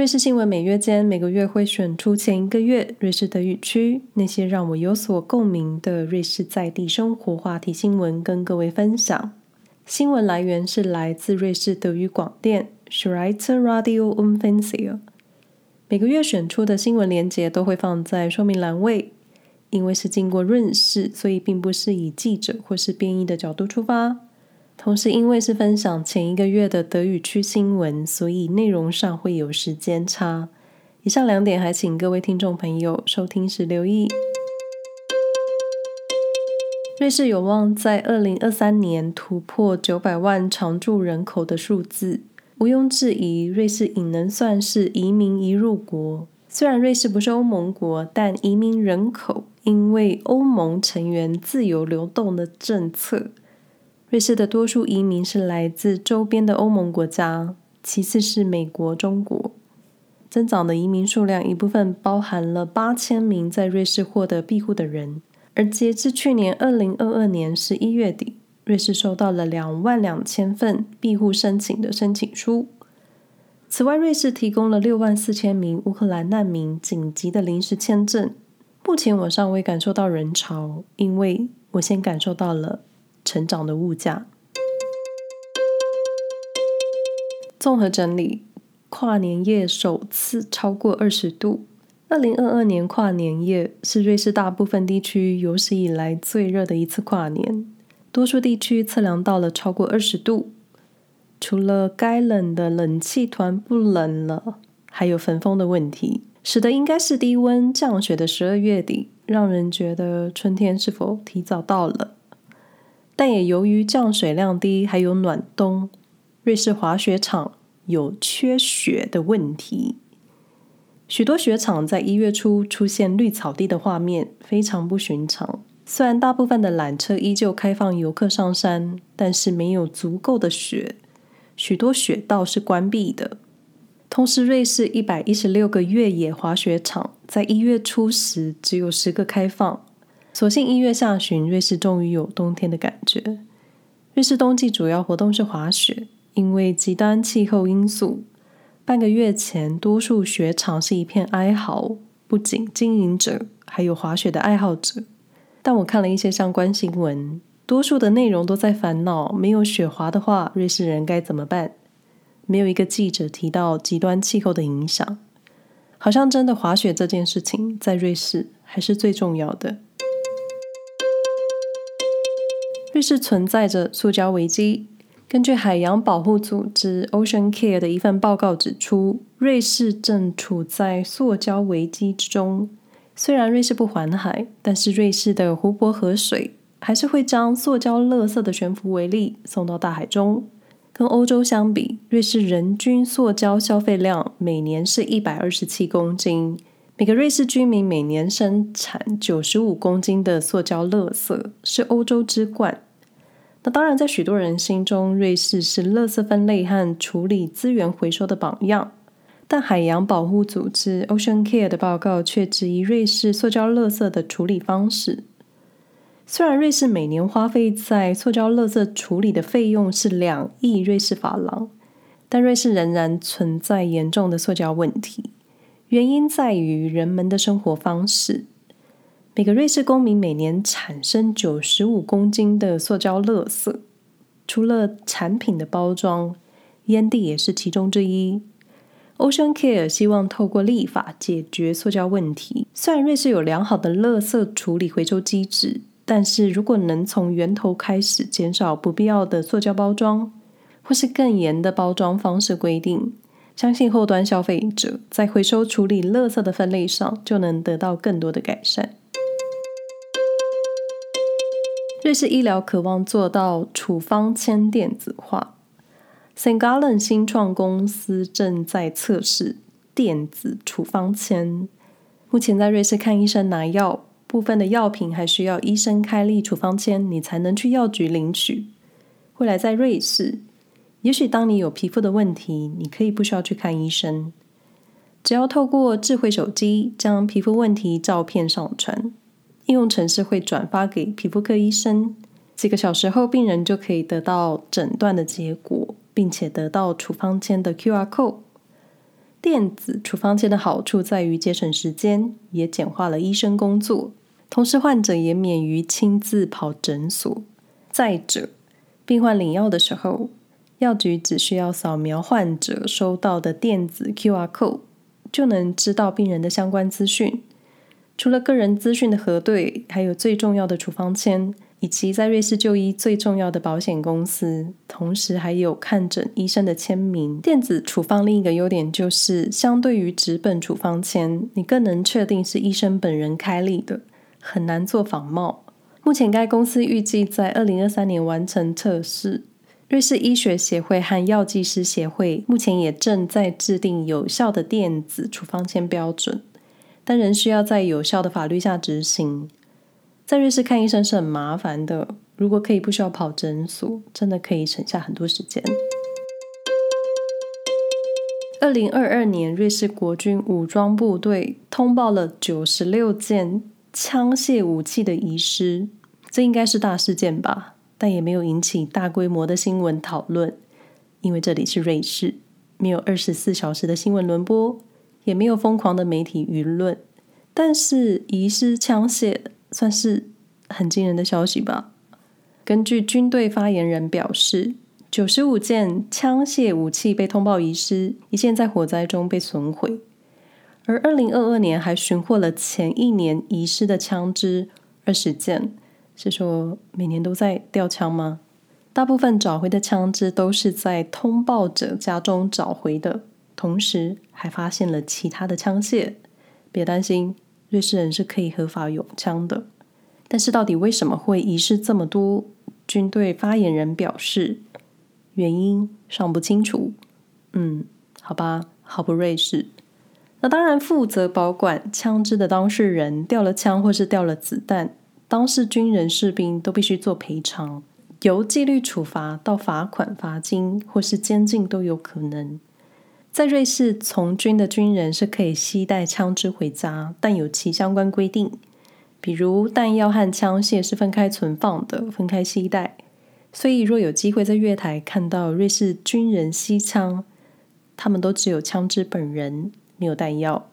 瑞士新闻每月间每个月会选出前一个月瑞士德语区那些让我有所共鸣的瑞士在地生活话题新闻，跟各位分享。新闻来源是来自瑞士德语广电 Schweizer Radio und Fernsehen。每个月选出的新闻连接都会放在说明栏位，因为是经过润饰，所以并不是以记者或是编译的角度出发。同时，因为是分享前一个月的德语区新闻，所以内容上会有时间差。以上两点还请各位听众朋友收听时留意。瑞士有望在二零二三年突破九百万常住人口的数字，毋庸置疑，瑞士已能算是移民移入国。虽然瑞士不是欧盟国，但移民人口因为欧盟成员自由流动的政策。瑞士的多数移民是来自周边的欧盟国家，其次是美国、中国。增长的移民数量一部分包含了八千名在瑞士获得庇护的人，而截至去年二零二二年十一月底，瑞士收到了两万两千份庇护申请的申请书。此外，瑞士提供了六万四千名乌克兰难民紧急的临时签证。目前我尚未感受到人潮，因为我先感受到了。成长的物价。综合整理，跨年夜首次超过二十度。二零二二年跨年夜是瑞士大部分地区有史以来最热的一次跨年，多数地区测量到了超过二十度。除了该冷的冷气团不冷了，还有焚风的问题，使得应该是低温降雪的十二月底，让人觉得春天是否提早到了。但也由于降水量低，还有暖冬，瑞士滑雪场有缺雪的问题。许多雪场在一月初出现绿草地的画面，非常不寻常。虽然大部分的缆车依旧开放游客上山，但是没有足够的雪，许多雪道是关闭的。同时，瑞士一百一十六个越野滑雪场在一月初时只有十个开放。所幸一月下旬，瑞士终于有冬天的感觉。瑞士冬季主要活动是滑雪，因为极端气候因素，半个月前多数雪场是一片哀嚎，不仅经营者，还有滑雪的爱好者。但我看了一些相关新闻，多数的内容都在烦恼：没有雪滑的话，瑞士人该怎么办？没有一个记者提到极端气候的影响。好像真的滑雪这件事情，在瑞士还是最重要的。瑞士存在着塑胶危机。根据海洋保护组织 Ocean Care 的一份报告指出，瑞士正处在塑胶危机之中。虽然瑞士不环海，但是瑞士的湖泊河水还是会将塑胶垃圾的悬浮微粒送到大海中。跟欧洲相比，瑞士人均塑胶消费量每年是一百二十七公斤。每个瑞士居民每年生产九十五公斤的塑胶垃圾，是欧洲之冠。那当然，在许多人心中，瑞士是垃圾分类和处理资源回收的榜样。但海洋保护组织 Ocean Care 的报告却质疑瑞士塑胶垃圾的处理方式。虽然瑞士每年花费在塑胶垃圾处理的费用是两亿瑞士法郎，但瑞士仍然存在严重的塑胶问题。原因在于人们的生活方式。每个瑞士公民每年产生九十五公斤的塑胶垃圾，除了产品的包装，烟蒂也是其中之一。Ocean Care 希望透过立法解决塑胶问题。虽然瑞士有良好的垃圾处理回收机制，但是如果能从源头开始减少不必要的塑胶包装，或是更严的包装方式规定，相信后端消费者在回收处理垃圾的分类上就能得到更多的改善。瑞士医疗渴望做到处方签电子化。St. Gallen 新创公司正在测试电子处方签。目前在瑞士看医生拿药，部分的药品还需要医生开立处方签，你才能去药局领取。未来在瑞士，也许当你有皮肤的问题，你可以不需要去看医生，只要透过智慧手机将皮肤问题照片上传。应用程式会转发给皮肤科医生，几个小时后，病人就可以得到诊断的结果，并且得到处方签的 QR code。电子处方签的好处在于节省时间，也简化了医生工作，同时患者也免于亲自跑诊所。再者，病患领药的时候，药局只需要扫描患者收到的电子 QR code，就能知道病人的相关资讯。除了个人资讯的核对，还有最重要的处方签，以及在瑞士就医最重要的保险公司，同时还有看诊医生的签名。电子处方另一个优点就是，相对于纸本处方签，你更能确定是医生本人开立的，很难做仿冒。目前该公司预计在二零二三年完成测试。瑞士医学协会和药剂师协会目前也正在制定有效的电子处方签标准。但仍需要在有效的法律下执行。在瑞士看医生是很麻烦的，如果可以不需要跑诊所，真的可以省下很多时间。二零二二年，瑞士国军武装部队通报了九十六件枪械武器的遗失，这应该是大事件吧？但也没有引起大规模的新闻讨论，因为这里是瑞士，没有二十四小时的新闻轮播。也没有疯狂的媒体舆论，但是遗失枪械算是很惊人的消息吧？根据军队发言人表示，九十五件枪械武器被通报遗失，一件在火灾中被损毁。而二零二二年还寻获了前一年遗失的枪支二十件，是说每年都在掉枪吗？大部分找回的枪支都是在通报者家中找回的。同时还发现了其他的枪械，别担心，瑞士人是可以合法拥枪的。但是到底为什么会遗失这么多？军队发言人表示，原因尚不清楚。嗯，好吧，好不瑞士。那当然，负责保管枪支的当事人掉了枪或是掉了子弹，当事军人士兵都必须做赔偿，由纪律处罚到罚款、罚金或是监禁都有可能。在瑞士，从军的军人是可以携带枪支回家，但有其相关规定，比如弹药和枪械是分开存放的，分开携带。所以，若有机会在月台看到瑞士军人携枪，他们都只有枪支本人，没有弹药。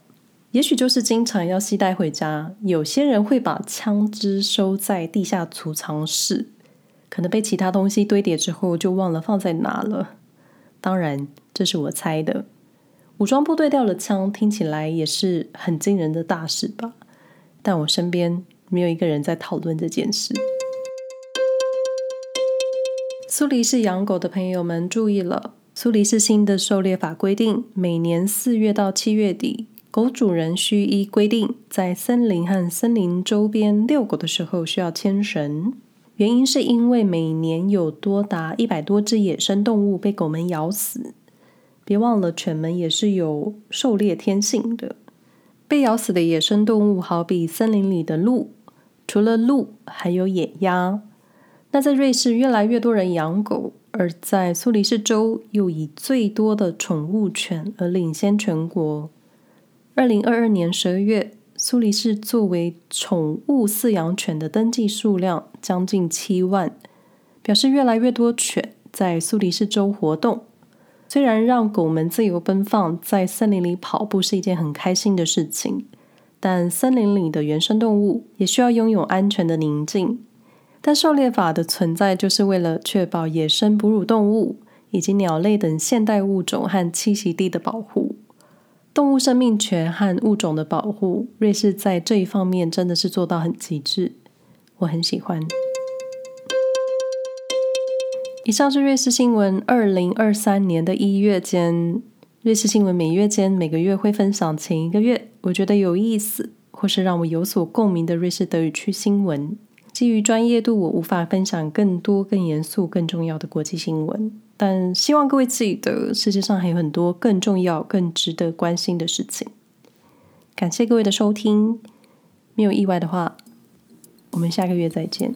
也许就是经常要携带回家。有些人会把枪支收在地下储藏室，可能被其他东西堆叠之后，就忘了放在哪了。当然，这是我猜的。武装部队掉了枪，听起来也是很惊人的大事吧？但我身边没有一个人在讨论这件事。苏黎世养狗的朋友们注意了，苏黎世新的狩猎法规定，每年四月到七月底，狗主人需依规定在森林和森林周边遛狗的时候需要牵绳。原因是因为每年有多达一百多只野生动物被狗们咬死。别忘了，犬们也是有狩猎天性的。被咬死的野生动物好比森林里的鹿，除了鹿，还有野鸭。那在瑞士，越来越多人养狗，而在苏黎世州又以最多的宠物犬而领先全国。二零二二年十二月。苏黎世作为宠物饲养犬的登记数量将近七万，表示越来越多犬在苏黎世州活动。虽然让狗们自由奔放，在森林里跑步是一件很开心的事情，但森林里的原生动物也需要拥有安全的宁静。但狩猎法的存在就是为了确保野生哺乳动物以及鸟类等现代物种和栖息地的保护。动物生命权和物种的保护，瑞士在这一方面真的是做到很极致，我很喜欢。以上是瑞士新闻二零二三年的一月间，瑞士新闻每月间每个月会分享前一个月我觉得有意思或是让我有所共鸣的瑞士德语区新闻。基于专业度，我无法分享更多、更严肃、更重要的国际新闻。但希望各位记得，世界上还有很多更重要、更值得关心的事情。感谢各位的收听，没有意外的话，我们下个月再见。